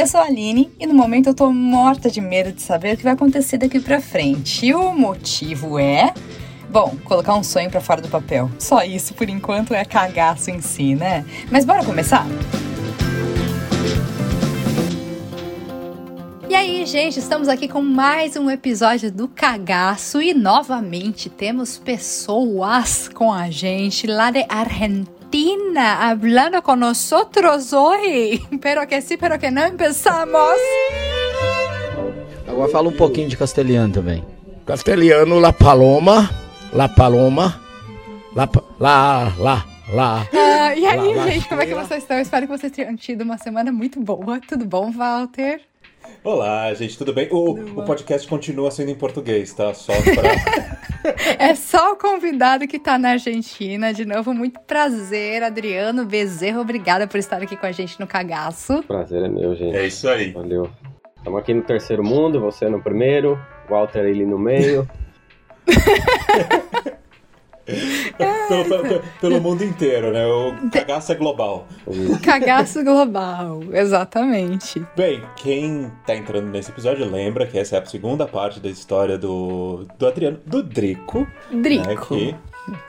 Eu sou a Aline e no momento eu tô morta de medo de saber o que vai acontecer daqui pra frente. E o motivo é. Bom, colocar um sonho para fora do papel. Só isso por enquanto é cagaço em si, né? Mas bora começar? E aí, gente, estamos aqui com mais um episódio do Cagaço e novamente temos pessoas com a gente lá de Argentina Argentina hablando con nosotros hoy. Pero que sí, pero que no empezamos. Agora fala um pouquinho de castelhano também. Castelhano, La Paloma, La Paloma, La, La, La, La. Ah, e aí, la, gente, la, como é que vocês estão? Eu espero que vocês tenham tido uma semana muito boa. Tudo bom, Walter? Olá, gente, tudo bem? O, o podcast continua sendo em português, tá? Só pra... é só o convidado que tá na Argentina. De novo, muito prazer, Adriano Bezerro. Obrigada por estar aqui com a gente no Cagaço. Prazer é meu, gente. É isso aí. Valeu. Estamos aqui no terceiro mundo, você no primeiro, Walter ali no meio. pelo, pelo, mundo inteiro, né? O cagaço é global. Cagaço global, exatamente. Bem, quem tá entrando nesse episódio lembra que essa é a segunda parte da história do, do Adriano, do Drico. Drico. Né, que,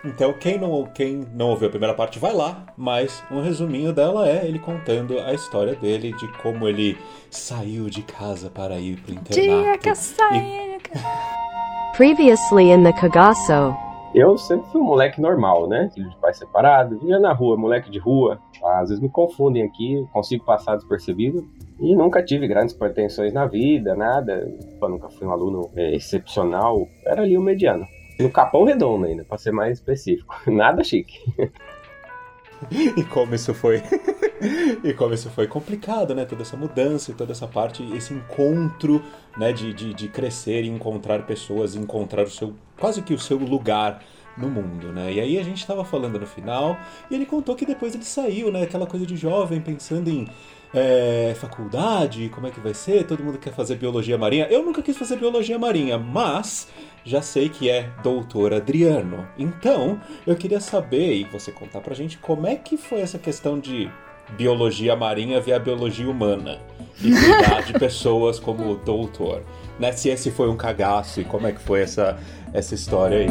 então, quem não, quem não ouviu a primeira parte, vai lá. Mas um resuminho dela é ele contando a história dele, de como ele saiu de casa para ir pro internato. Dia que eu saí. E... Previously in the Cagaço. Eu sempre fui um moleque normal, né? Filho de pai separado, vivia na rua, moleque de rua. Às vezes me confundem aqui, consigo passar despercebido. E nunca tive grandes pretensões na vida, nada. Eu nunca fui um aluno é, excepcional. Era ali o mediano. No Capão Redondo ainda, pra ser mais específico. Nada chique. e como isso foi e como isso foi complicado, né? Toda essa mudança e toda essa parte, esse encontro, né? De, de, de crescer e encontrar pessoas, encontrar o seu, quase que o seu lugar no mundo, né? E aí a gente tava falando no final e ele contou que depois ele saiu, né? Aquela coisa de jovem pensando em é, faculdade, como é que vai ser? Todo mundo quer fazer biologia marinha. Eu nunca quis fazer biologia marinha, mas já sei que é doutor Adriano. Então, eu queria saber e você contar pra gente como é que foi essa questão de biologia marinha via biologia humana e cuidar de pessoas como doutor. Né? Se esse foi um cagaço e como é que foi essa, essa história aí.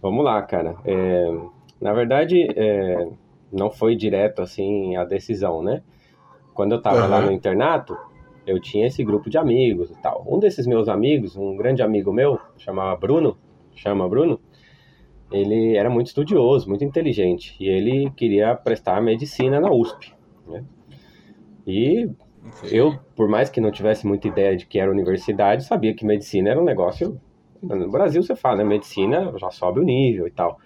Vamos lá, cara. É, na verdade, é, não foi direto assim a decisão, né? Quando eu tava uhum. lá no internato, eu tinha esse grupo de amigos e tal. Um desses meus amigos, um grande amigo meu, chamava Bruno, chama Bruno, ele era muito estudioso, muito inteligente, e ele queria prestar medicina na USP, né? E eu, por mais que não tivesse muita ideia de que era universidade, sabia que medicina era um negócio. No Brasil você fala, né? Medicina já sobe o nível e tal.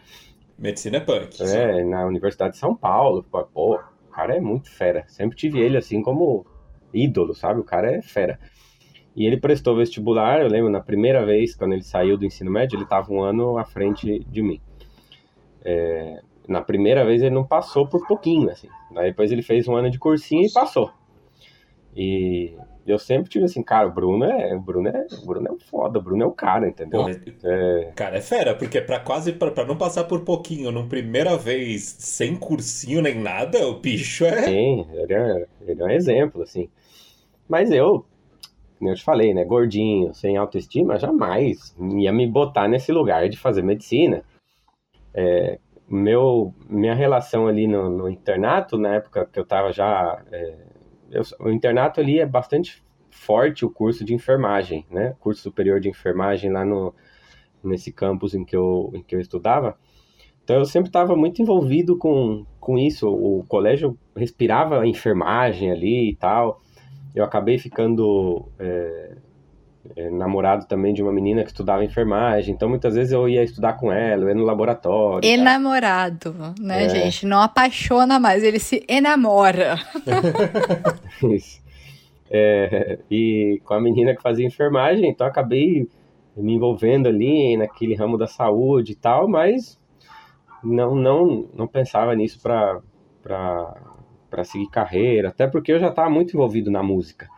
Medicina é punk. É, na Universidade de São Paulo. Pô, o cara é muito fera. Sempre tive ele assim como ídolo, sabe? O cara é fera. E ele prestou vestibular, eu lembro, na primeira vez, quando ele saiu do ensino médio, ele estava um ano à frente de mim. É, na primeira vez ele não passou por pouquinho, assim. Daí depois ele fez um ano de cursinho e passou. E eu sempre tive assim, cara, o Bruno é, o Bruno é, o Bruno é um foda, o Bruno é o cara, entendeu? Pô, é... Cara, é fera, porque para quase para não passar por pouquinho, numa primeira vez sem cursinho nem nada, o bicho é Sim, ele é, ele é um exemplo assim. Mas eu, como eu te falei, né, gordinho, sem autoestima, jamais ia me botar nesse lugar de fazer medicina. É, meu, minha relação ali no, no, internato, na época que eu tava já é, eu, o internato ali é bastante forte o curso de enfermagem, né? Curso superior de enfermagem lá no nesse campus em que eu em que eu estudava. Então eu sempre estava muito envolvido com, com isso. O colégio respirava enfermagem ali e tal. Eu acabei ficando é, é, namorado também de uma menina que estudava enfermagem, então muitas vezes eu ia estudar com ela, eu ia no laboratório. Enamorado, né, é. gente? Não apaixona mais, ele se enamora. Isso. É, e com a menina que fazia enfermagem, então acabei me envolvendo ali naquele ramo da saúde e tal, mas não não não pensava nisso para para seguir carreira, até porque eu já estava muito envolvido na música.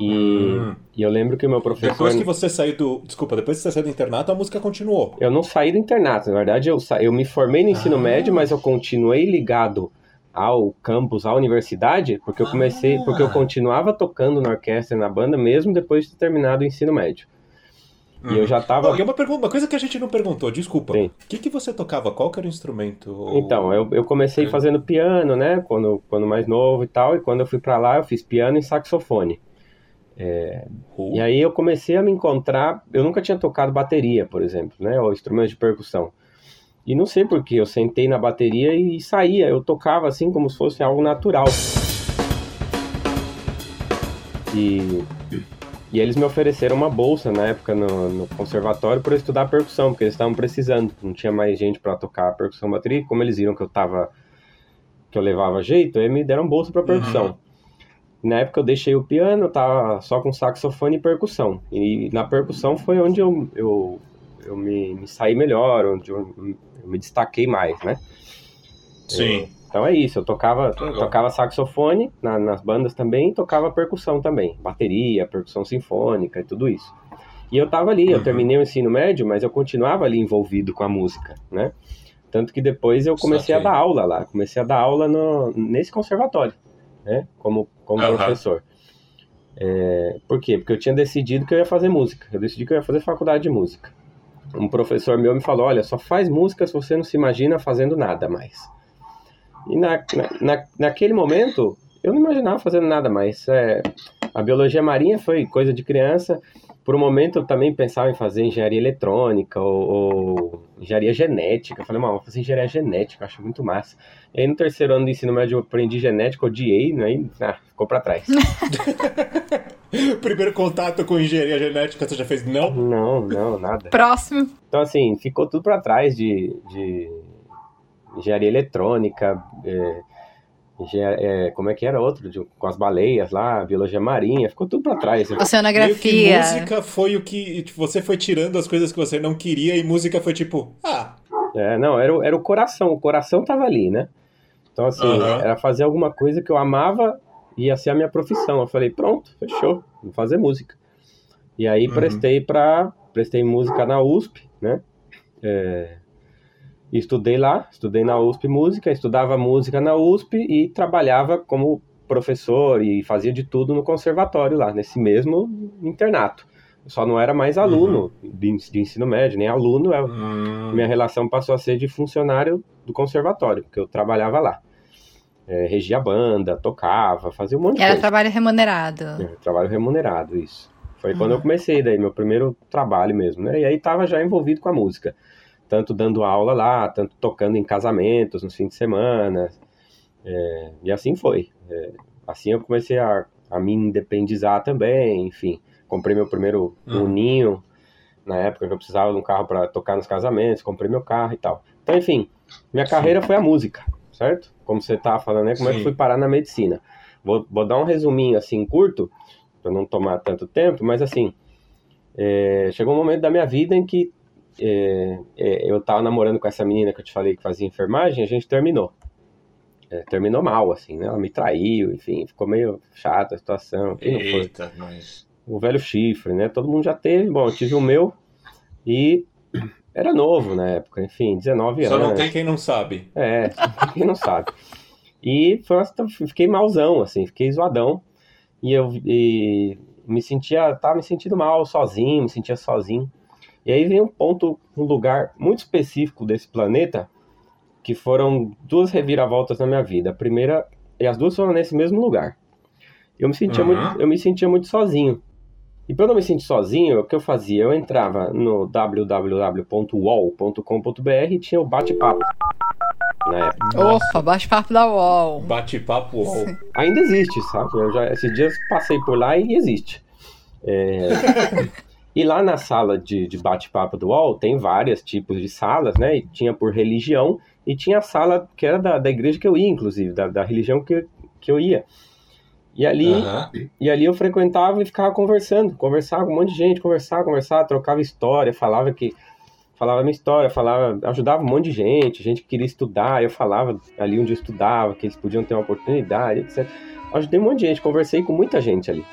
E, hum. e, eu lembro que o meu professor. Depois que você saiu do. Desculpa, depois que você saiu do internato, a música continuou. Eu não saí do internato. Na verdade, eu, sa... eu me formei no ensino ah. médio, mas eu continuei ligado ao campus, à universidade, porque eu comecei, Ah. porque eu continuava tocando na orquestra e na banda mesmo depois de ter terminado o ensino médio. E eu já tava. Oh, e uma, pergunta, uma coisa que a gente não perguntou, desculpa. O que, que você tocava? Qual que era o instrumento? Ou- Então, eu, eu comecei É. fazendo piano, né, quando, quando mais novo e tal, e quando eu fui pra lá eu fiz piano e saxofone. Ou- E aí eu comecei a me encontrar, eu nunca tinha tocado bateria, por exemplo, né, ou instrumentos de percussão. E não sei porquê, eu sentei na bateria e saía, eu tocava assim como se fosse algo natural. E, e eles me ofereceram uma bolsa na época no, no conservatório para eu estudar percussão, porque eles estavam precisando, não tinha mais gente para tocar percussão bateria, e como eles viram que eu tava que eu levava jeito, aí me deram bolsa para percussão. Na época eu deixei o piano, eu tava só com saxofone e percussão. E na percussão foi onde eu, eu, eu me, me saí melhor, onde eu, eu me destaquei mais, né? Sim. Então é isso, eu tocava, Legal. tocava saxofone na- nas bandas também tocava percussão também, bateria, percussão sinfônica e tudo isso. E eu tava ali, eu Uhum. terminei o ensino médio, mas eu continuava ali envolvido com a música, né? Tanto que depois eu comecei a dar aula lá, comecei a dar aula no, nesse conservatório, né? Como, como Aham. professor. É, por quê? Porque eu tinha decidido que eu ia fazer música, eu decidi que eu ia fazer faculdade de música. Um professor meu me falou, olha, só faz música se você não se imagina fazendo nada mais. E na, na, na- naquele momento, eu não imaginava fazendo nada mais. É, a biologia marinha foi coisa de criança. Por um momento, eu também pensava em fazer engenharia eletrônica ou, ou engenharia genética. Eu falei, mano, vou fazer engenharia genética, eu acho muito massa. E aí, no terceiro ano do ensino médio, eu aprendi genética, odiei, né? E, ah, ficou pra trás. Primeiro contato com engenharia genética, você já fez? Não? não, não, nada. Próximo. Então, assim, ficou tudo pra trás de, de engenharia eletrônica, é, é, como é que era outro? De- com as baleias lá, biologia marinha, ficou tudo pra trás. Oceanografia. música foi o que. tipo, Você foi tirando as coisas que você não queria e música foi tipo, ah, É, não, era, o- era o coração, o coração tava ali, né? Então, assim, Aham. era fazer alguma coisa que eu amava e ia ser a minha profissão. Eu falei, pronto, fechou, vou fazer música. E aí Uhum. prestei para prestei música na USP, né? É, estudei lá, estudei na USP música, estudava música na USP e trabalhava como professor e fazia de tudo no conservatório lá, nesse mesmo internato. Eu só não era mais aluno de, ens- de ensino médio, nem aluno, eu, hum, minha relação passou a ser de funcionário do conservatório, porque eu trabalhava lá. É, regia a banda, tocava, fazia um monte de Era coisa. trabalho remunerado. É, trabalho remunerado, isso. Foi quando eu comecei daí, meu primeiro trabalho mesmo, né? E aí tava já envolvido com a música. Tanto dando aula lá, tanto tocando em casamentos, nos fins de semana. É, e assim foi. É, assim eu comecei a, a me independizar também, enfim. Comprei meu primeiro Hum. uninho, na época que eu precisava de um carro para tocar nos casamentos, comprei meu carro e tal. Então, enfim, minha carreira foi a música, certo? Como você tava falando, né? Como é que Sim. fui parar na medicina? Vou, vou dar um resuminho assim curto, para não tomar tanto tempo, mas assim, é, chegou um momento da minha vida em que é, é, eu tava namorando com essa menina que eu te falei que fazia enfermagem, a gente terminou. É, terminou mal, assim, né? Ela me traiu, enfim, ficou meio chata a situação. Eita, mas. o velho chifre, né? Todo mundo já teve. Bom, eu tive o meu e era novo na época, enfim, 19 Só anos. não tem quem não sabe. É, quem não sabe. E foi uma- fiquei malzão, assim, fiquei zoadão. E eu e me sentia, tava me sentindo mal sozinho, me sentia sozinho. E aí vem um ponto, um lugar muito específico desse planeta, que foram duas reviravoltas na minha vida. A primeira, e as duas foram nesse mesmo lugar. Eu me sentia, Uhum. muito, eu me sentia muito sozinho. E para eu não me sentir sozinho, o que eu fazia? Eu entrava no www.wall.com.br e tinha o bate-papo na época. Opa, bate-papo da UOL. Bate-papo UOL. Ainda existe, sabe? Eu já, esses dias passei por lá e existe. É, e lá na sala de, de bate-papo do UOL tem vários tipos de salas, né? E tinha por religião e tinha a sala que era da, da igreja que eu ia, inclusive, da, da religião que, que eu ia. E ali, Aham. e ali eu frequentava e ficava conversando, conversava com um monte de gente, conversava, conversava, trocava história, falava que falava minha história, falava, ajudava um monte de gente, gente que queria estudar, eu falava ali onde eu estudava, que eles podiam ter uma oportunidade, etc. Ajudei um monte de gente, conversei com muita gente ali.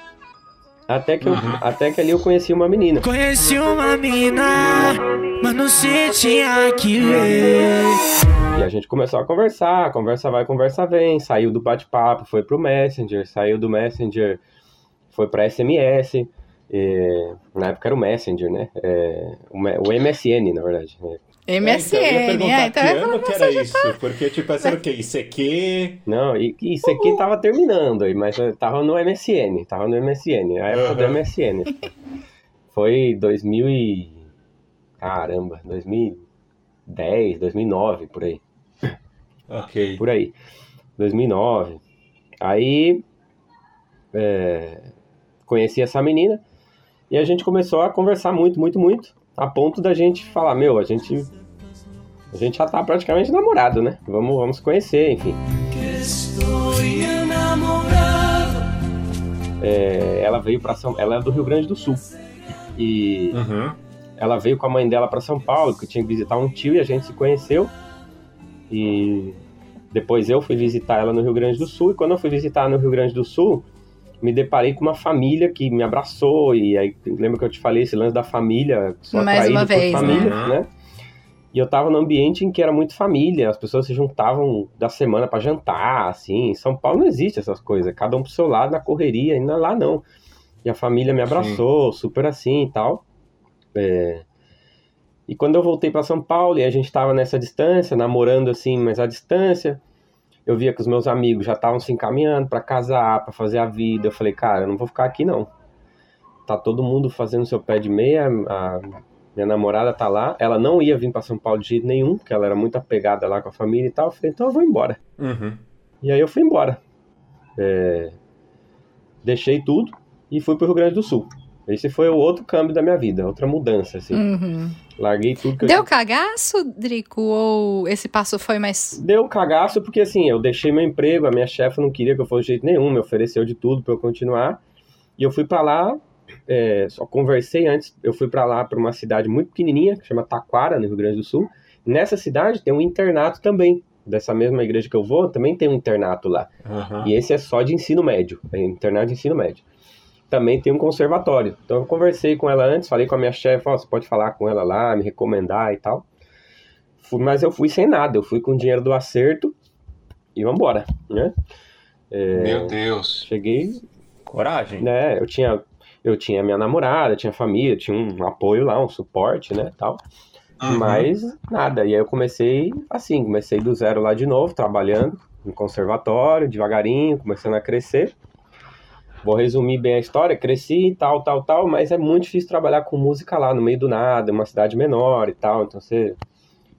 Até que, eu, Uhum. até que ali eu conheci uma menina. Conheci uma mina, mas não sentia que ver. E a gente começou a conversar, conversa vai, conversa vem, saiu do bate-papo, foi pro Messenger, saiu do Messenger, foi pra SMS, é, na época era o Messenger, né? É, o, MSN, na verdade. MSN, É, então, eu ia é, então que eu ano que era isso, porque tipo, essa era o quê? ICQ? Não, isso aqui tava terminando aí, mas eu tava no MSN, tava no MSN, a época do Aham. MSN. Foi 2000 e... Caramba, 2010, 2009, por aí. Ok. por aí. 2009. Aí é, conheci essa menina e a gente começou a conversar muito, muito, muito, a ponto da gente falar, meu, a gente a gente já tá praticamente namorado, né? Vamos, vamos se conhecer, enfim. É, ela veio para São, ela é do Rio Grande do Sul e Uhum. ela veio com a mãe dela para São Paulo, que tinha que visitar um tio e a gente se conheceu. E depois eu fui visitar ela no Rio Grande do Sul. E quando eu fui visitar no Rio Grande do Sul, me deparei com uma família que me abraçou. E aí, lembra que eu te falei esse lance da família? Sou Mais uma vez, família, né? né? E eu tava num ambiente em que era muito família, as pessoas se juntavam da semana para jantar, assim. Em São Paulo não existe essas coisas, cada um pro seu lado na correria, e lá não. E a família me abraçou, super assim e tal. É, E quando eu voltei para São Paulo e a gente tava nessa distância, namorando assim, mas à distância, eu via que os meus amigos já estavam se encaminhando para casar, para fazer a vida. Eu falei, cara, eu não vou ficar aqui não. Tá todo mundo fazendo seu pé de meia, a minha namorada tá lá. Ela não ia vir para São Paulo de jeito nenhum, porque ela era muito apegada lá com a família e tal. Eu falei, então eu vou embora. Uhum. E aí eu fui embora. É, Deixei tudo e fui pro Rio Grande do Sul. Esse foi o outro câmbio da minha vida, outra mudança, assim. Uhum. Larguei tudo que eu Deu cagaço, Drico? Ou esse passo foi mais. Deu cagaço porque assim, eu deixei meu emprego, a minha chefe não queria que eu fosse de jeito nenhum, me ofereceu de tudo para eu continuar. E eu fui para lá, é, só conversei antes, eu fui para lá para uma cidade muito pequenininha, que chama Taquara, no Rio Grande do Sul. Nessa cidade tem um internato também, dessa mesma igreja que eu vou, também tem um internato lá. Uhum. E esse é só de ensino médio, é internato de ensino médio. Também tem um conservatório. Então eu conversei com ela antes, falei com a minha chefe, ó, você pode falar com ela lá, me recomendar e tal. Fui- mas eu fui sem nada, eu fui com o dinheiro do acerto e vambora, né? Meu Deus. Cheguei, Coragem. né, eu tinha, eu tinha minha namorada, tinha família, tinha um apoio lá, um suporte, né, tal. Uhum. Mas nada, e aí eu comecei assim, comecei do zero lá de novo, trabalhando no conservatório, devagarinho, começando a crescer. Vou resumir bem a história, cresci, tal, tal, tal, mas é muito difícil trabalhar com música lá no meio do nada, uma cidade menor e tal, então você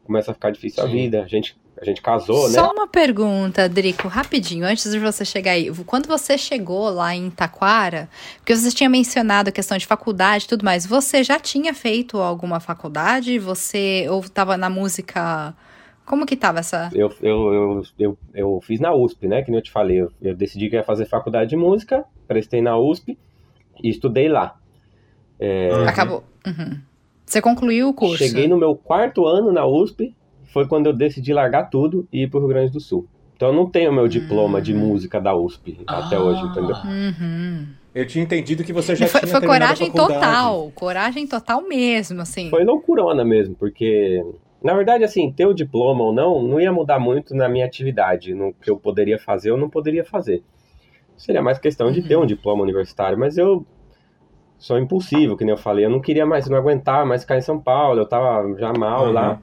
começa a ficar difícil a Sim. vida. A gente, a gente casou, né? Só uma pergunta, Drico, rapidinho, antes de você chegar aí. Quando você chegou lá em Taquara, porque você tinha mencionado a questão de faculdade e tudo mais, você já tinha feito alguma faculdade? Você ou estava na música. Como que tava essa. Eu, eu, eu, eu, eu fiz na USP, né? Que nem eu te falei. Eu, eu decidi que ia fazer faculdade de música, prestei na USP e estudei lá. Uhum. Acabou. Uhum. Você concluiu o curso. Cheguei no meu quarto ano na USP, foi quando eu decidi largar tudo e ir pro Rio Grande do Sul. Então eu não tenho meu diploma de música da USP até Ah. hoje, entendeu? Uhum. Eu tinha entendido que você já foi tinha foi coragem total. Coragem total mesmo, assim. Foi loucurona mesmo, porque na verdade assim, ter o diploma ou não, não ia mudar muito na minha atividade, no que eu poderia fazer ou não poderia fazer. Seria mais questão de ter um diploma universitário, mas eu sou impulsivo, que nem eu falei, eu não queria mais, não aguentava mais ficar em São Paulo, eu tava já mal Uhum. lá,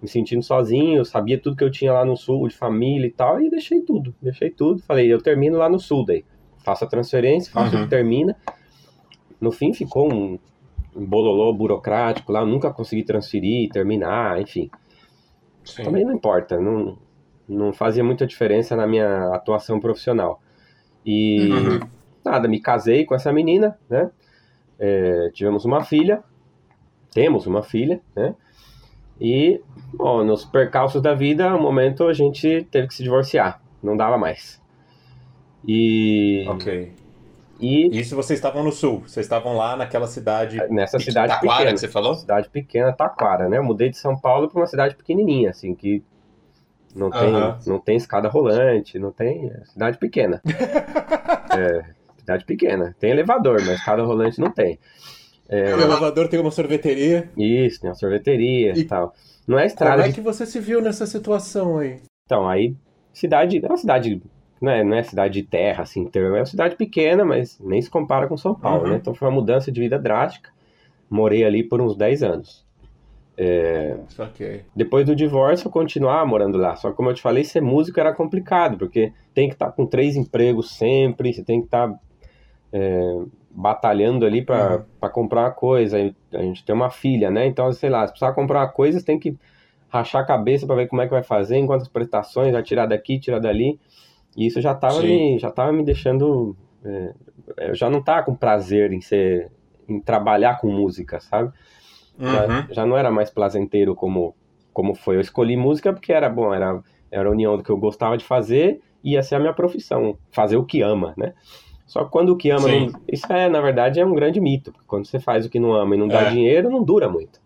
me sentindo sozinho, eu sabia tudo que eu tinha lá no sul, de família e tal, e deixei tudo, deixei tudo, falei, eu termino lá no sul daí, faço a transferência, faço o Uhum. que termina, no fim ficou um, um bololô burocrático lá, nunca consegui transferir, terminar, enfim, Sim. também não importa, não, não fazia muita diferença na minha atuação profissional. E Uhum. nada, me casei com essa menina, né? É, tivemos uma filha, temos uma filha, né? E, bom, nos percalços da vida, um momento a gente teve que se divorciar, não dava mais. E, Ok. E Isso vocês estavam no sul. Vocês estavam lá naquela cidade. nessa cidade Taquara pequena. que você falou? cidade pequena, Taquara, né? Eu mudei de São Paulo para uma cidade pequenininha, assim, que não tem, não tem escada rolante, não tem. É cidade pequena. é, cidade pequena. Tem elevador, mas escada rolante não tem. É, O elevador tem uma sorveteria. isso, tem uma sorveteria e, tal. Não é Como estrada é de que você se viu nessa situação aí? Então, aí, cidade, é uma cidade, não é, não é cidade de terra, assim, inteira, é uma cidade pequena, mas nem se compara com São Paulo, Uhum. né? Então foi uma mudança de vida drástica. Morei ali por uns 10 anos. Saquei. Depois do divórcio, eu continuava morando lá. Só que, como eu te falei, ser músico era complicado, porque tem que estar com três empregos sempre, você tem que estar é, batalhando ali para Uhum. comprar uma coisa. A gente tem uma filha, né? Então, sei lá, se precisar comprar uma coisa, você tem que rachar a cabeça para ver como é que vai fazer, em quantas prestações, vai tirar daqui, tirar dali. E isso já estava me, já tava me deixando. é, eu já não tava com prazer em ser. em trabalhar com música, sabe? Já, Uhum. já não era mais prazenteiro como, como foi. Eu escolhi música porque era bom, era, era a união do que eu gostava de fazer e ia ser a minha profissão, fazer o que ama, né? Só que quando o que ama, não- isso é, na verdade, é um grande mito, quando você faz o que não ama e não dá É. dinheiro, não dura muito.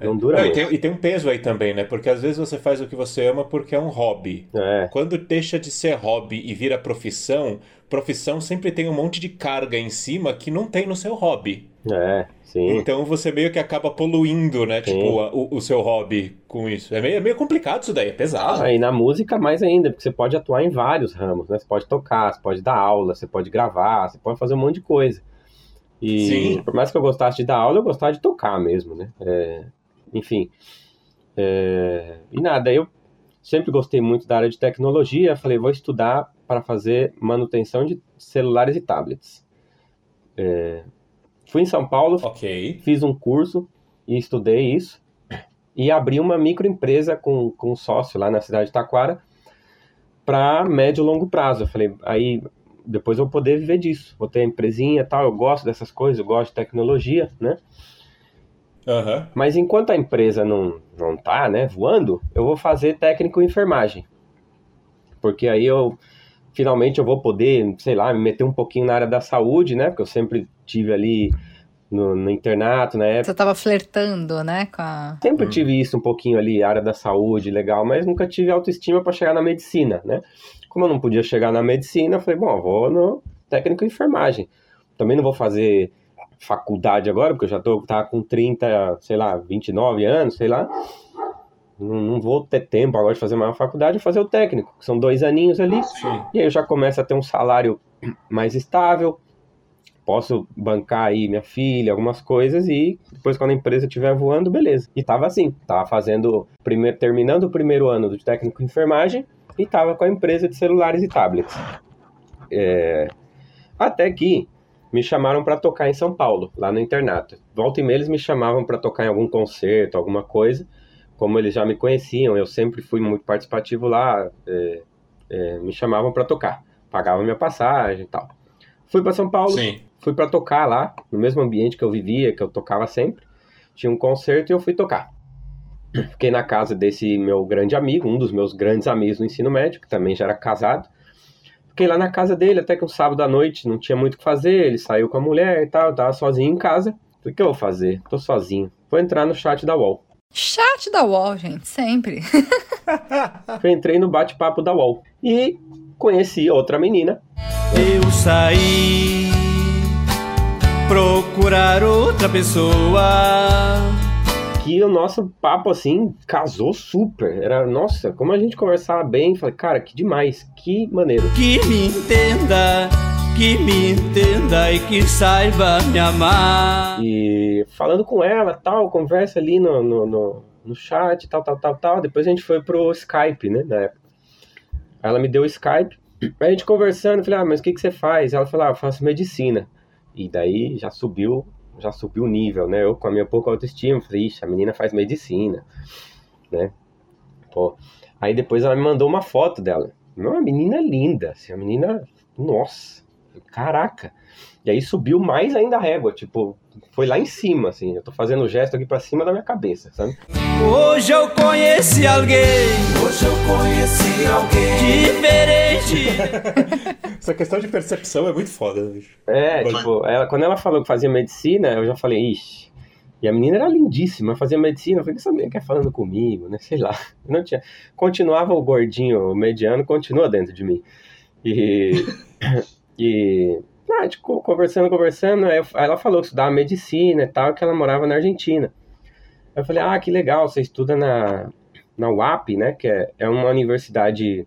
Não dura Não, e, tem, e tem um peso aí também, né? Porque às vezes você faz o que você ama porque é um hobby. É, Quando deixa de ser hobby e vira profissão, profissão sempre tem um monte de carga em cima que não tem no seu hobby. é, sim. Então você meio que acaba poluindo, né? Sim. Tipo, a- o, o seu hobby com isso. É meio, é meio complicado isso daí, é pesado. Aí na música mais ainda, porque você pode atuar em vários ramos, né? Você pode tocar, você pode dar aula, você pode gravar, você pode fazer um monte de coisa. E Sim. por mais que eu gostasse de dar aula, eu gostava de tocar mesmo, né? É, enfim. É, e nada, eu sempre gostei muito da área de tecnologia, falei, vou estudar para fazer manutenção de celulares e tablets. É, fui em São Paulo, Ok. fiz um curso e estudei isso e abri uma microempresa com, com um sócio lá na cidade de Taquara para médio e longo prazo. Eu falei, aí depois eu vou poder viver disso. Vou ter a empresinha e tal, eu gosto dessas coisas, eu gosto de tecnologia, né? Aham. Mas enquanto a empresa não, não tá, né, voando, eu vou fazer técnico em enfermagem. Porque aí eu finalmente eu vou poder, sei lá, me meter um pouquinho na área da saúde, né? Porque eu sempre tive ali no, no internato, na época. Você tava flertando, né, com a... Sempre tive isso um pouquinho ali, área da saúde, legal, mas nunca tive autoestima para chegar na medicina, né? Como eu não podia chegar na medicina, eu falei, bom, eu vou no técnico em enfermagem. Também não vou fazer faculdade agora, porque eu já tô tá com 30, sei lá, 29 anos, sei lá. Não, não vou ter tempo agora de fazer uma faculdade, vou fazer o técnico, que são dois aninhos ali. Sim. E aí eu já começo a ter um salário mais estável, posso bancar aí minha filha, algumas coisas, e depois quando a empresa estiver voando, beleza. E tava assim, tava fazendo, primeiro, terminando o primeiro ano de técnico em enfermagem, e tava com a empresa de celulares e tablets. É, Até que me chamaram para tocar em São Paulo, lá no internato. Volta e meia eles me chamavam para tocar em algum concerto, alguma coisa. Como eles já me conheciam, eu sempre fui muito participativo lá, é, é, me chamavam para tocar, pagavam minha passagem e tal. Fui para São Paulo, Sim. fui para tocar lá, no mesmo ambiente que eu vivia, que eu tocava sempre. Tinha um concerto e eu fui tocar. Fiquei na casa desse meu grande amigo, um dos meus grandes amigos no ensino médio, que também já era casado. Fiquei lá na casa dele até que um sábado à noite não tinha muito o que fazer. Ele saiu com a mulher e tal, eu tava sozinho em casa. Falei, o que eu vou fazer? Tô sozinho. Vou entrar no chat da UOL. Chat da UOL, gente, sempre. Eu entrei no bate-papo da UOL e conheci outra menina. Eu saí procurar outra pessoa. Que o nosso papo assim casou super. Era, nossa, como a gente conversava bem. Falei, cara, que demais, que maneiro. Que me entenda, que me entenda e que saiba me amar. E falando com ela, tal, conversa ali no, no, no, no chat, tal, tal, tal, tal. Depois a gente foi pro Skype, né, na época. Ela me deu o Skype, a gente conversando, falei, ah, mas o que, que você faz? Ela falou, ah, eu faço medicina. E daí já subiu, já subiu o nível, né? Eu com a minha pouca autoestima, falei, ixi, a menina faz medicina, né? Pô. Aí depois ela me mandou uma foto dela. Uma menina linda, assim, a menina, nossa, caraca. E aí subiu mais ainda a régua, tipo, foi lá em cima, assim. Eu tô fazendo o gesto aqui pra cima da minha cabeça, sabe? Hoje eu conheci alguém. Hoje eu conheci alguém diferente. Essa questão de percepção é muito foda, né, bicho. É, Mas- tipo, ela, quando ela falou que fazia medicina, eu já falei, ixi. E a menina era lindíssima, fazia medicina. Eu falei, que essa menina quer falando comigo, né? Sei lá. Não tinha. Continuava o gordinho o mediano, continua dentro de mim. E. e Ah, tipo, conversando, conversando, aí, ela falou que estudava medicina e tal, que ela morava na Argentina. Eu falei, ah, que legal, você estuda na, na UAP, né, que é, é uma universidade,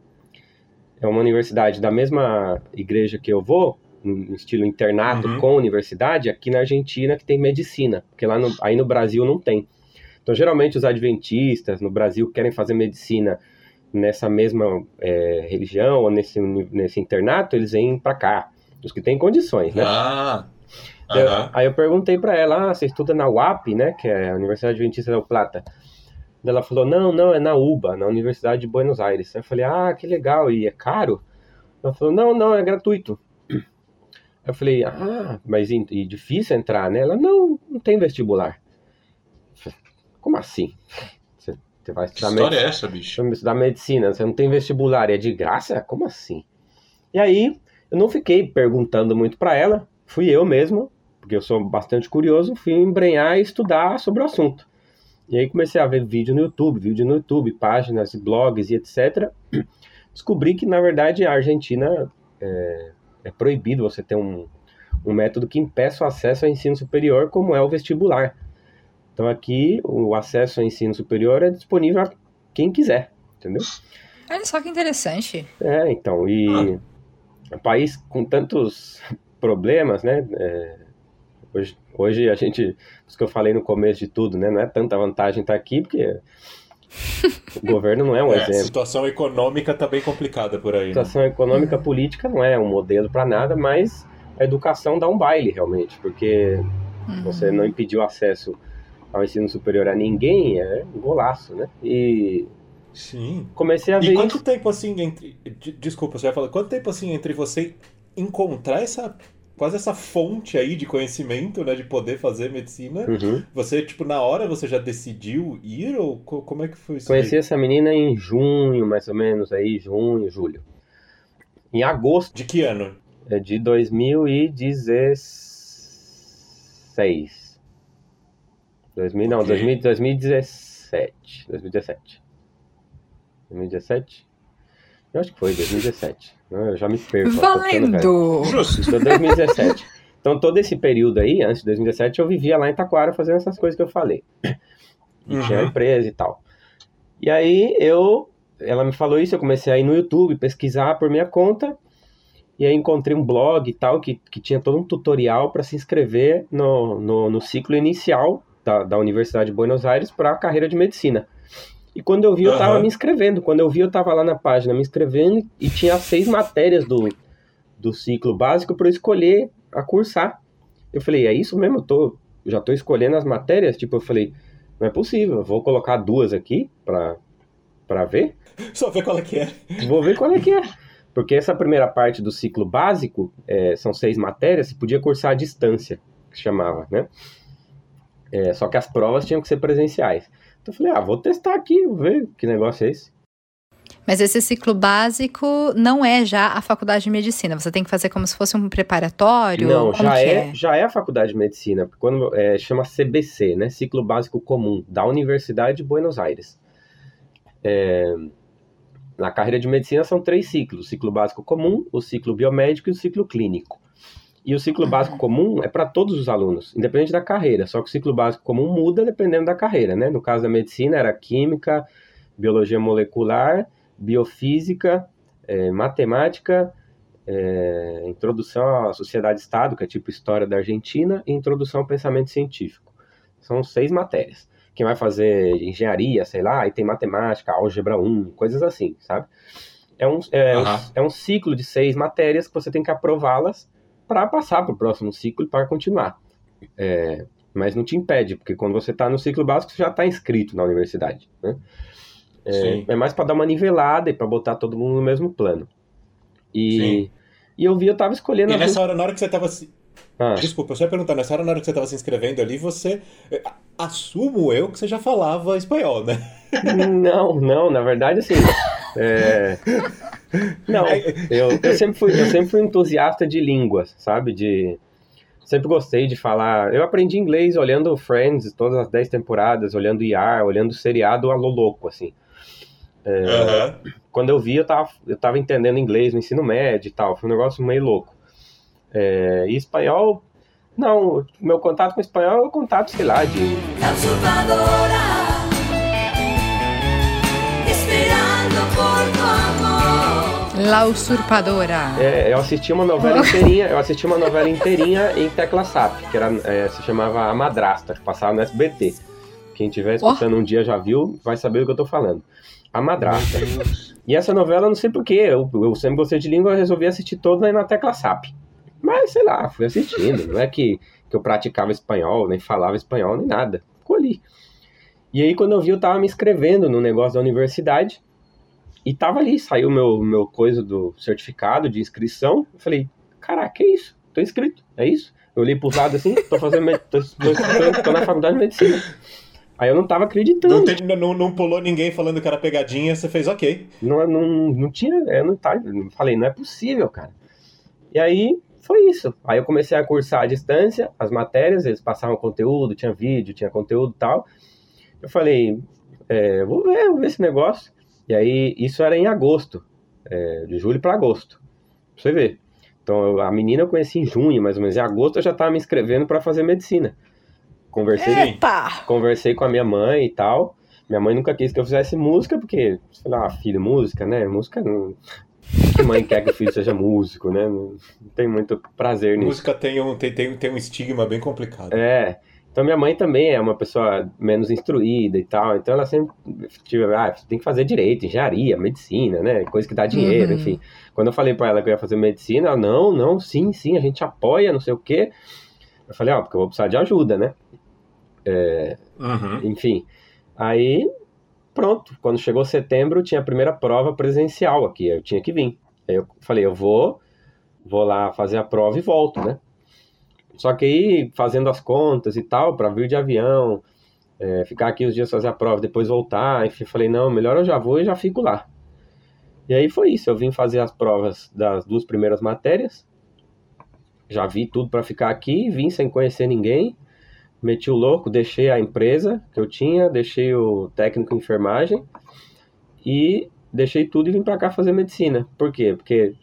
é uma universidade da mesma igreja que eu vou, no estilo internato uhum. com universidade, aqui na Argentina que tem medicina, porque lá no, aí no Brasil não tem. Então, geralmente, os adventistas no Brasil querem fazer medicina nessa mesma é, religião ou nesse, nesse internato, eles vêm para cá, os que têm condições, né? Ah, eu, aí eu perguntei para ela, ah, você estuda na UAP, né, que é a Universidade Adventista da Plata. Ela falou, não, não, é na UBA, na Universidade de Buenos Aires. Eu falei, ah, que legal, e é caro? Ela falou, não, não, é gratuito. Eu falei, ah, mas e, difícil entrar, né? Ela, não, não tem vestibular. Falei, Como assim? Você, você vai estudar que história medicina, é essa, bicho? Vai estudar medicina, você não tem vestibular, é de graça? Como assim? E aí, eu não fiquei perguntando muito para ela, fui eu mesmo, porque eu sou bastante curioso, fui embrenhar e estudar sobre o assunto. E aí comecei a ver vídeo no YouTube, vídeo no YouTube, páginas, blogs e etc. Descobri que, na verdade, a Argentina é, é proibido você ter um, um método que impeça o acesso ao ensino superior, como é o vestibular. Então aqui o acesso ao ensino superior é disponível a quem quiser, entendeu? Olha só que interessante. É, então, e ah. Um país com tantos problemas, né? É, hoje, hoje a gente, isso que eu falei no começo de tudo, né? Não é tanta vantagem estar aqui, porque o governo não é um é, exemplo. A situação econômica está bem complicada por aí. A né? situação né? econômica política não é um modelo para nada, mas a educação dá um baile realmente, porque uhum. você não impediu acesso ao ensino superior a ninguém, é um golaço, né? E Sim. Comecei a ver. E quanto isso... tempo assim entre. Desculpa, você vai falar. Quanto tempo assim entre você encontrar essa quase essa fonte aí de conhecimento, né, de poder fazer medicina. Uhum. Você, tipo, na hora você já decidiu ir ou como é que foi isso? Conheci aí? essa menina em junho, mais ou menos, aí, junho, julho. Em agosto. De que ano? É de 2016. 2000, não, okay. 2000, 2017. 2017. 2017? Eu acho que foi 2017. Eu já me perco. Valendo! Justo. 2017. Então, todo esse período aí, antes de 2017, eu vivia lá em Taquara fazendo essas coisas que eu falei. E uhum. tinha empresa e tal. E aí, eu... Ela me falou isso, eu comecei a ir no YouTube, pesquisar por minha conta. E aí encontrei um blog e tal, que, que tinha todo um tutorial para se inscrever no, no, no, ciclo inicial da, da Universidade de Buenos Aires para a carreira de medicina. E quando eu vi, eu estava me inscrevendo. Quando eu vi, eu estava lá na página me inscrevendo e tinha seis matérias do, do ciclo básico para eu escolher a cursar. Eu falei, é isso mesmo? Eu tô, já estou escolhendo as matérias? Tipo, eu falei, não é possível, vou colocar duas aqui para ver. Só ver qual é que é. Vou ver qual é que é. Porque essa primeira parte do ciclo básico, é, são seis matérias, você podia cursar à distância, que chamava, né? É, só que as provas tinham que ser presenciais. Então eu falei, ah, vou testar aqui, vou ver que negócio é esse. Mas esse ciclo básico não é já a faculdade de medicina. Você tem que fazer como se fosse um preparatório? Não, já é, é, já é a faculdade de medicina. Quando é, chama CBC, né? Ciclo Básico Comum da Universidade de Buenos Aires. É, na carreira de medicina são três ciclos: o ciclo básico comum, o ciclo biomédico e o ciclo clínico. E o ciclo básico comum é para todos os alunos, independente da carreira. Só que o ciclo básico comum muda dependendo da carreira, né? No caso da medicina era química, biologia molecular, biofísica, é, matemática, é, introdução à sociedade-estado, que é tipo história da Argentina, e introdução ao pensamento científico. São seis matérias. Quem vai fazer engenharia, sei lá, aí tem matemática, álgebra 1, coisas assim, sabe? É um, é, uhum. é um ciclo de seis matérias que você tem que aprová-las para passar para o próximo ciclo e para continuar. É, mas não te impede, porque quando você está no ciclo básico, você já está inscrito na universidade. Né? É, é, mais para dar uma nivelada e para botar todo mundo no mesmo plano. E, e eu vi, eu estava escolhendo. E nessa hora, na hora que você estava se. Ah. Desculpa, eu só ia perguntar, nessa hora, na hora que você estava se inscrevendo ali, você. Eh, assumo eu que você já falava espanhol, né? Não, não, na verdade, assim. É... Não, eu, eu, sempre fui, eu sempre fui entusiasta de línguas, sabe? De sempre gostei de falar. Eu aprendi inglês olhando Friends, todas as 10 temporadas, olhando IAR, olhando seriado a lo louco, assim. É, uhum. Quando eu vi, eu tava, eu tava entendendo inglês no ensino médio e tal. Foi um negócio meio louco. É, e espanhol, não, meu contato com espanhol é o contato, sei lá, de. La Usurpadora. É, eu assisti uma novela inteirinha, eu assisti uma novela inteirinha em tecla SAP, que era, é, se chamava A Madrasta, que passava no SBT. Quem estiver escutando oh. um dia já viu, vai saber do que eu tô falando. A Madrasta. E essa novela, não sei porquê, eu, eu sempre gostei de língua, eu resolvi assistir toda na tecla SAP. Mas, sei lá, fui assistindo. Não é que, que eu praticava espanhol, nem falava espanhol, nem nada. Ficou ali. E aí, quando eu vi, eu tava me inscrevendo no negócio da universidade. E tava ali, saiu meu, meu coisa do certificado de inscrição. Eu falei, caraca, é isso? Tô inscrito, é isso? Eu olhei pros lados assim, tô fazendo. Tô, tô, tô, na faculdade de medicina. Aí eu não tava acreditando. Não, não, não, pulou ninguém falando que era pegadinha, você fez ok. Não, não, não tinha, eu não tá, falei, não é possível, cara. E aí foi isso. Aí eu comecei a cursar à distância, as matérias, eles passavam conteúdo, tinha vídeo, tinha conteúdo e tal. Eu falei, é, vou ver, vou ver esse negócio. E aí, isso era em agosto, é, de julho para agosto, pra você ver. Então, a menina eu conheci em junho, mais ou menos. Em agosto eu já estava me inscrevendo para fazer medicina. Conversei, Eita! conversei com a minha mãe e tal. Minha mãe nunca quis que eu fizesse música, porque, sei lá, filho, música, né? Música não. Que mãe quer que o filho seja músico, né? Não tem muito prazer nisso. Música tem um, tem, tem, tem um estigma bem complicado. É. Então minha mãe também é uma pessoa menos instruída e tal, então ela sempre tipo, ah, tem que fazer direito, engenharia, medicina, né, coisa que dá dinheiro, uhum. enfim. Quando eu falei para ela que eu ia fazer medicina, ela, não, não, sim, sim, a gente apoia, não sei o quê. Eu falei, ó, oh, porque eu vou precisar de ajuda, né? É, uhum. Enfim, aí pronto, quando chegou setembro tinha a primeira prova presencial aqui, eu tinha que vir. Aí eu falei, eu vou, vou lá fazer a prova e volto, né? Só que aí, fazendo as contas e tal, para vir de avião, é, ficar aqui os dias fazer a prova, depois voltar, enfim, falei, não, melhor eu já vou e já fico lá. E aí foi isso, eu vim fazer as provas das duas primeiras matérias, já vi tudo para ficar aqui, vim sem conhecer ninguém, meti o louco, deixei a empresa que eu tinha, deixei o técnico em enfermagem e deixei tudo e vim para cá fazer medicina. Por quê? Porque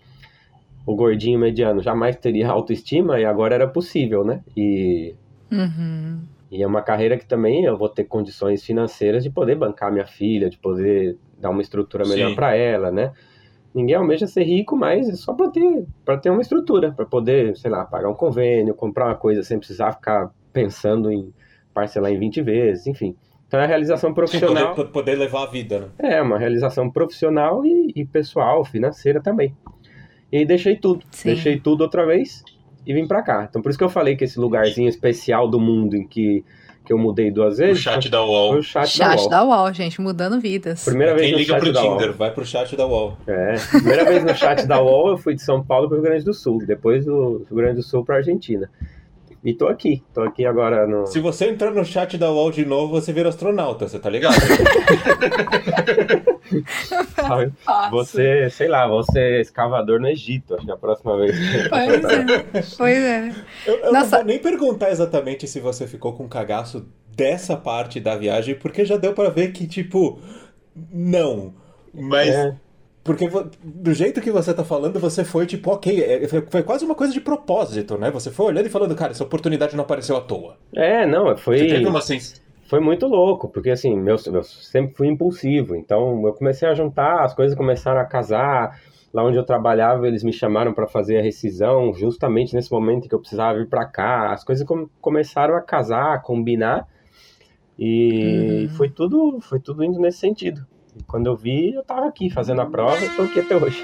o gordinho mediano jamais teria autoestima e agora era possível, né? E, uhum. e é uma carreira que também eu vou ter condições financeiras de poder bancar minha filha, de poder dar uma estrutura melhor para ela, né? Ninguém almeja ser rico, mas é só para ter, pra ter uma estrutura, para poder, sei lá, pagar um convênio, comprar uma coisa sem precisar ficar pensando em parcelar em 20 vezes, enfim. Então é a realização profissional. Poder, poder levar a vida, né? É, uma realização profissional e, e pessoal, financeira também. E aí deixei tudo. Sim. Deixei tudo outra vez e vim para cá. Então por isso que eu falei que esse lugarzinho especial do mundo em que, que eu mudei duas vezes. O chat da UOL. O chat, chat da, UOL. da UOL, gente, mudando vidas. Primeira vez Quem no liga chat pro da Tinder, UOL. vai pro chat da UOL. É. Primeira vez no chat da UOL eu fui de São Paulo pro Rio Grande do Sul. Depois do Rio Grande do Sul pra Argentina. E tô aqui, tô aqui agora no. Se você entrar no chat da UOL de novo, você vira astronauta, você tá ligado? você, sei lá, você é escavador no Egito, acho que é a próxima vez. Pois é, pois é. Eu, eu não vou nem perguntar exatamente se você ficou com cagaço dessa parte da viagem, porque já deu para ver que, tipo, não. Mas. É. Porque do jeito que você tá falando, você foi tipo, ok, é, foi quase uma coisa de propósito, né? Você foi olhando e falando, cara, essa oportunidade não apareceu à toa. É, não, foi. Você teve uma sens... Foi muito louco, porque assim, meu, eu sempre fui impulsivo, então eu comecei a juntar, as coisas começaram a casar. Lá onde eu trabalhava, eles me chamaram para fazer a rescisão, justamente nesse momento que eu precisava vir para cá. As coisas com, começaram a casar, a combinar, e uhum. foi tudo, foi tudo indo nesse sentido. E quando eu vi, eu tava aqui fazendo a prova e tô aqui até hoje.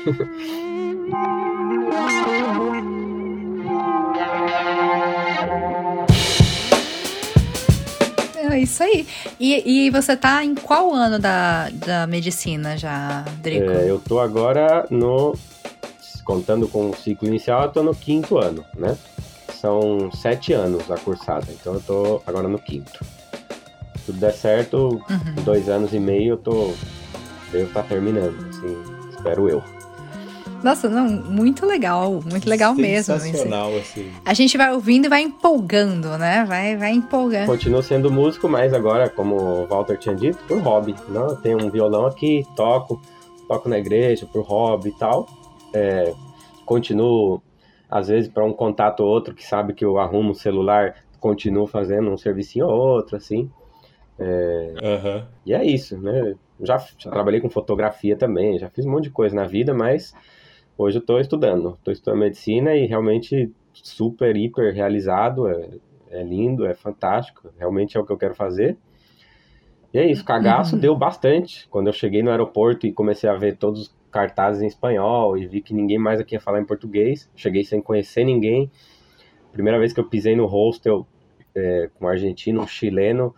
É isso aí. E, e você tá em qual ano da, da medicina já, Drico? É, eu tô agora no. Contando com o ciclo inicial, eu tô no quinto ano, né? São sete anos a cursada, então eu tô agora no quinto. Se tudo der certo, uhum. dois anos e meio eu tô devo estar tá terminando, assim, espero eu. Nossa, não, muito legal, muito legal mesmo. Sensacional, assim. A gente vai ouvindo e vai empolgando, né? Vai, vai empolgando. Continuo sendo músico, mas agora, como o Walter tinha dito, por hobby. Não, né? eu tenho um violão aqui, toco, toco na igreja por hobby e tal. É, continuo às vezes para um contato ou outro que sabe que eu arrumo o celular, continuo fazendo um servicinho ou outro, assim. É, e é isso, né? Já, já trabalhei com fotografia também, já fiz um monte de coisa na vida, mas hoje eu estou estudando. Estou estudando medicina e realmente super, hiper realizado. É, é lindo, é fantástico. Realmente é o que eu quero fazer. E é isso, cagaço deu bastante. Quando eu cheguei no aeroporto e comecei a ver todos os cartazes em espanhol e vi que ninguém mais aqui ia falar em português, cheguei sem conhecer ninguém. Primeira vez que eu pisei no hostel é, com um argentino, um chileno,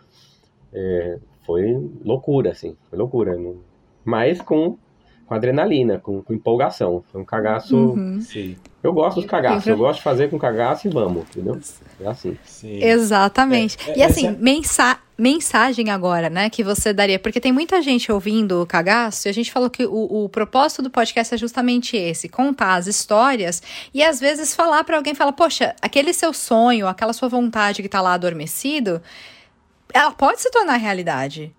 é, foi loucura, assim, foi loucura. Não- Mas com, com adrenalina, com, com empolgação. Foi um cagaço. Uhum. Sim, Eu gosto dos cagaços, Eu- gosto de fazer com cagaço e vamos, entendeu? É assim. sim. Exatamente. É, é, e assim, essa- mensa mensagem agora, né, que você daria, porque tem muita gente ouvindo o cagaço, e a gente falou que o, o propósito do podcast é justamente esse, contar as histórias e às vezes falar pra alguém, falar, poxa, aquele seu sonho, aquela sua vontade que tá lá adormecido, ela pode se tornar realidade.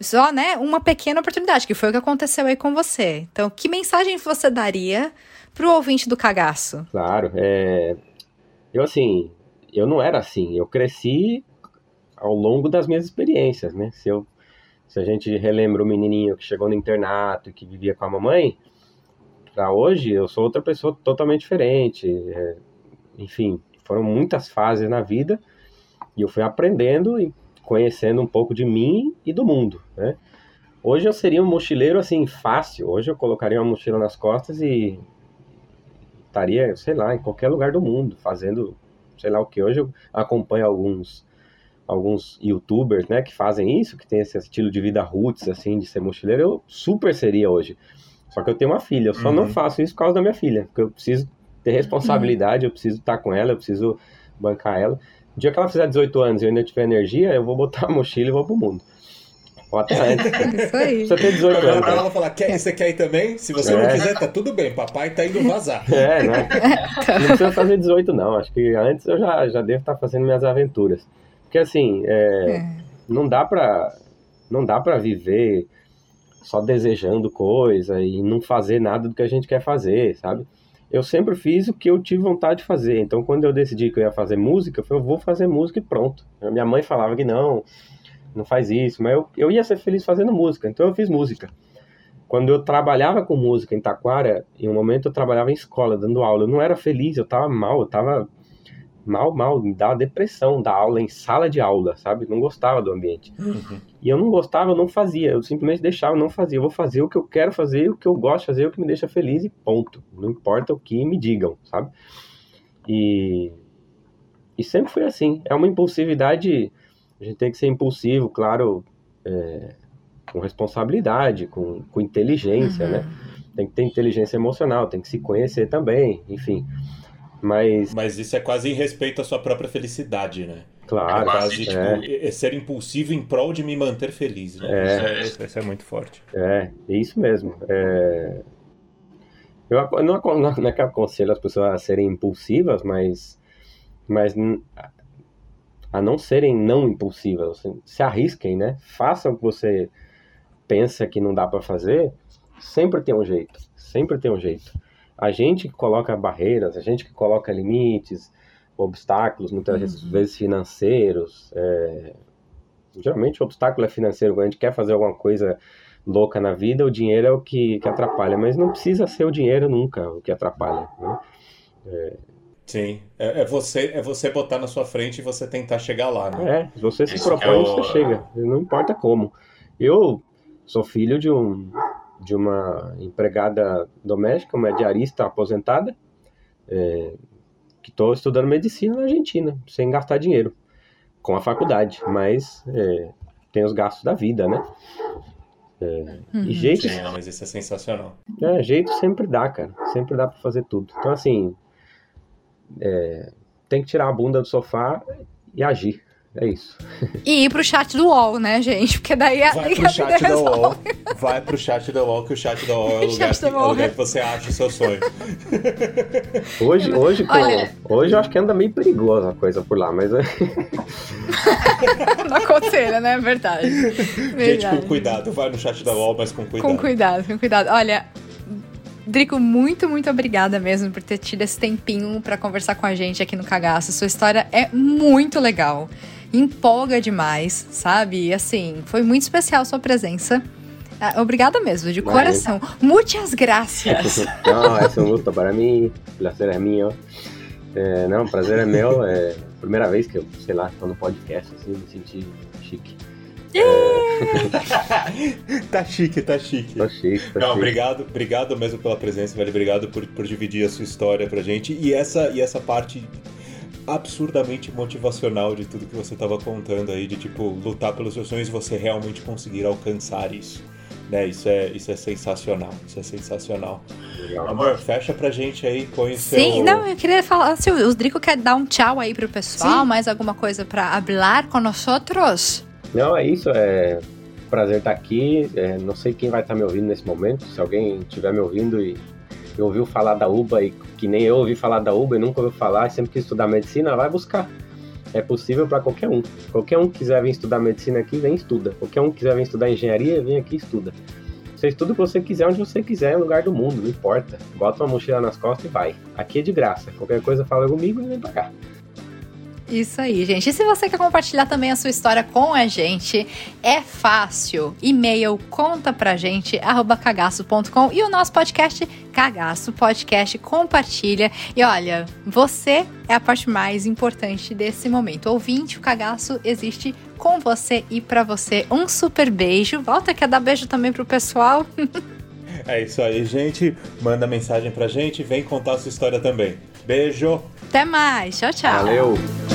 Só, né, uma pequena oportunidade, que foi o que aconteceu aí com você. Então, que mensagem você daria pro ouvinte do cagaço? Claro, é... eu assim, eu não era assim, eu cresci ao longo das minhas experiências, né? Se, eu, se a gente relembra o menininho que chegou no internato e que vivia com a mamãe, para hoje eu sou outra pessoa totalmente diferente. é, Enfim, foram muitas fases na vida e eu fui aprendendo e conhecendo um pouco de mim e do mundo, né? Hoje eu seria um mochileiro assim fácil. Hoje eu colocaria uma mochila nas costas e estaria, sei lá, em qualquer lugar do mundo, fazendo, sei lá o que. Hoje eu acompanho alguns alguns youtubers, né, que fazem isso, que tem esse estilo de vida roots, assim, de ser mochileiro, eu super seria hoje. Só que eu tenho uma filha, eu só não Uhum. faço isso por causa da minha filha, porque eu preciso ter responsabilidade, eu preciso estar com ela, eu preciso bancar ela. No dia que ela fizer 18 anos e eu ainda tiver energia, eu vou botar a mochila e vou pro mundo. Antes. Isso aí. Você tem 18 Agora anos. né? ela falar, quer, você quer ir também? Se você não É. quiser, tá tudo bem, papai tá indo vazar. É, né? Não precisa fazer 18, não. Acho que antes eu já, já devo estar fazendo minhas aventuras. Porque assim, é, É. não dá pra. Não dá pra viver só desejando coisa e não fazer nada do que a gente quer fazer, sabe? Eu sempre fiz o que eu tive vontade de fazer. Então, quando eu decidi que eu ia fazer música, eu falei, eu vou fazer música e pronto. Minha mãe falava que não, não faz isso, mas eu, eu ia ser feliz fazendo música, então eu fiz música. Quando eu trabalhava com música em Taquara, em um momento eu trabalhava em escola, dando aula. Eu não era feliz, eu tava mal, eu tava mal, mal, me dava depressão da aula em sala de aula, sabe? Não gostava do ambiente. E eu não gostava, eu não fazia, eu simplesmente deixava, eu não fazia. Eu vou fazer o que eu quero fazer, o que eu gosto de fazer, o que me deixa feliz e ponto. Não importa o que me digam, sabe? E, e sempre foi assim. É uma impulsividade, a gente tem que ser impulsivo, claro, é, com responsabilidade, com, com inteligência, né? Tem que ter inteligência emocional, tem que se conhecer também, enfim. Mas, Mas isso é quase em respeito à sua própria felicidade, né? Claro, quase, tipo, é. é ser impulsivo em prol de me manter feliz, né? É. Isso, é, isso- isso é muito forte. É, é isso mesmo. É... Eu não, aco- não é que eu aconselho as pessoas a serem impulsivas, mas, mas a não serem não impulsivas. assim, Se arrisquem, né? Façam o que você pensa que não dá para fazer, sempre tem um jeito. Sempre tem um jeito. A gente que coloca barreiras, a gente que coloca limites, obstáculos, muitas vezes financeiros. é, Geralmente o obstáculo é financeiro. Quando a gente quer fazer alguma coisa louca na vida, o dinheiro é o que, que atrapalha. Mas não precisa ser o dinheiro nunca o que atrapalha. Né? Sim. É, é você, é você botar na sua frente e você tentar chegar lá, né? É, se você se Isso propõe, que é o- você chega. Não importa como. Eu sou filho de um de uma empregada doméstica, uma diarista aposentada, é, que estou estudando medicina na Argentina, sem gastar dinheiro, com a faculdade, mas é, tem os gastos da vida, né? É, E jeito, Sim, não, mas isso é sensacional. é, jeito sempre dá, cara. Sempre dá pra fazer tudo. Então, assim, é, tem que tirar a bunda do sofá e agir. É isso. E ir pro chat do UOL, né, gente? Porque daí a, Vai daí pro a chat vida da resolve. UOL. Vai pro chat da UOL, que o chat da UOL é o lugar, que, é lugar que você acha o seu sonho. Hoje, hoje, com- Olha- hoje eu acho que anda meio perigosa a coisa por lá, mas é, Não aconselha, né? Verdade. Gente, Verdade. com cuidado. Vai no chat da UOL, mas com cuidado. Com cuidado, com cuidado. Olha, Drico, muito, muito obrigada mesmo por ter tido esse tempinho para conversar com a gente aqui no Cagaço. Sua história é muito legal. Empolga demais, sabe? E assim, foi muito especial sua presença. Ah, obrigada mesmo, de coração. Muitas graças. não, é um gusto para mim. Prazer é meu. É, não, prazer é meu. É a primeira vez que eu, sei lá, tô no podcast, assim, me senti chique. tá chique, tá chique. Tá chique, tá Não, chique. obrigado, obrigado mesmo pela presença, velho. Obrigado por, por dividir a sua história pra gente. E essa, e essa parte absurdamente motivacional de tudo que você tava contando aí, de tipo, lutar pelos seus sonhos e você realmente conseguir alcançar isso. Né, isso é, isso é sensacional, isso é sensacional. Legal. Amor, fecha pra gente aí, põe o seu... Sim, não, eu queria falar, se o Drico quer dar um tchau aí pro pessoal, Sim. mais alguma coisa pra hablar com nós outros? Não, é isso. É prazer estar aqui. É, não sei quem vai estar me ouvindo nesse momento. Se alguém estiver me ouvindo e, e ouviu falar da UBA e que nem eu ouvi falar da UBA e nunca ouviu falar, sempre quis estudar medicina, vai buscar. É possível para qualquer um. Qualquer um que quiser vir estudar medicina aqui, vem estuda. Qualquer um que quiser vir estudar engenharia, vem aqui e estuda. Você estuda o que você quiser, onde você quiser, no lugar do mundo, não importa. Bota uma mochila nas costas e vai. Aqui é de graça. Qualquer coisa fala comigo e vem pra cá. Isso aí, gente. E se você quer compartilhar também a sua história com a gente, é fácil. E-mail conta pra gente, arroba cagaço.com e o nosso podcast, Cagaço Podcast, compartilha. E olha, você é a parte mais importante desse momento. Ouvinte, o Cagaço existe com você e pra você. Um super beijo. Volta quer dar beijo também pro pessoal. É isso aí, gente. Manda mensagem pra gente, vem contar a sua história também. Beijo! Até mais. Tchau, tchau. Valeu!